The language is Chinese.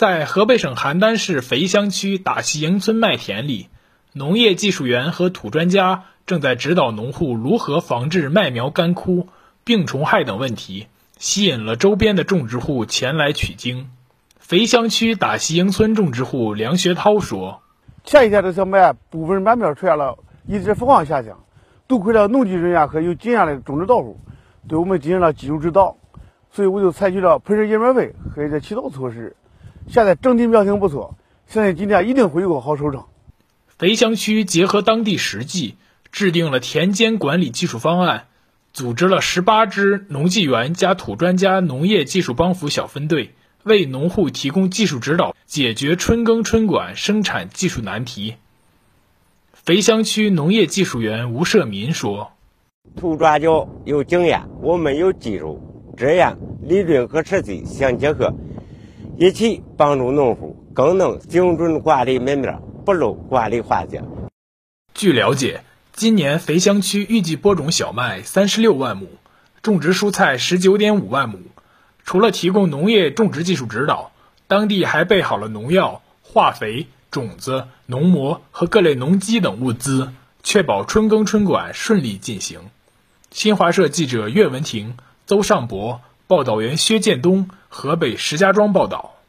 在河北省邯郸市肥乡区打西营村麦田里，农业技术员和土专家正在指导农户如何防治麦苗干枯、病虫害等问题，吸引了周边的种植户前来取经。肥乡区打西营村种植户梁学涛说：“前一天的小麦部分麦苗出现了一直疯狂下降，多亏了农技人员和有经验的种植导护，对我们进行了技术指导，所以我就采取了喷施叶面肥和一些其他措施。”现在整体苗情不错，相信今年一定会有个好收成。肥乡区结合当地实际，制定了田间管理技术方案，组织了十八支农技员加土专家农业技术帮扶小分队，为农户提供技术指导，解决春耕春管生产技术难题。肥乡区农业技术员吴社民说：“土专家有经验，我们有技术，这样理论和实际相结合。”一起帮助农户更能精准管理麦苗，不漏管理环节。据了解，今年肥乡区预计播种小麦三十六万亩，种植蔬菜十九点五万亩。除了提供农业种植技术指导，当地还备好了农药、化肥、种子、农膜和各类农机等物资，确保春耕春管顺利进行。新华社记者岳文婷、邹尚博。报道员薛建东，河北石家庄报道。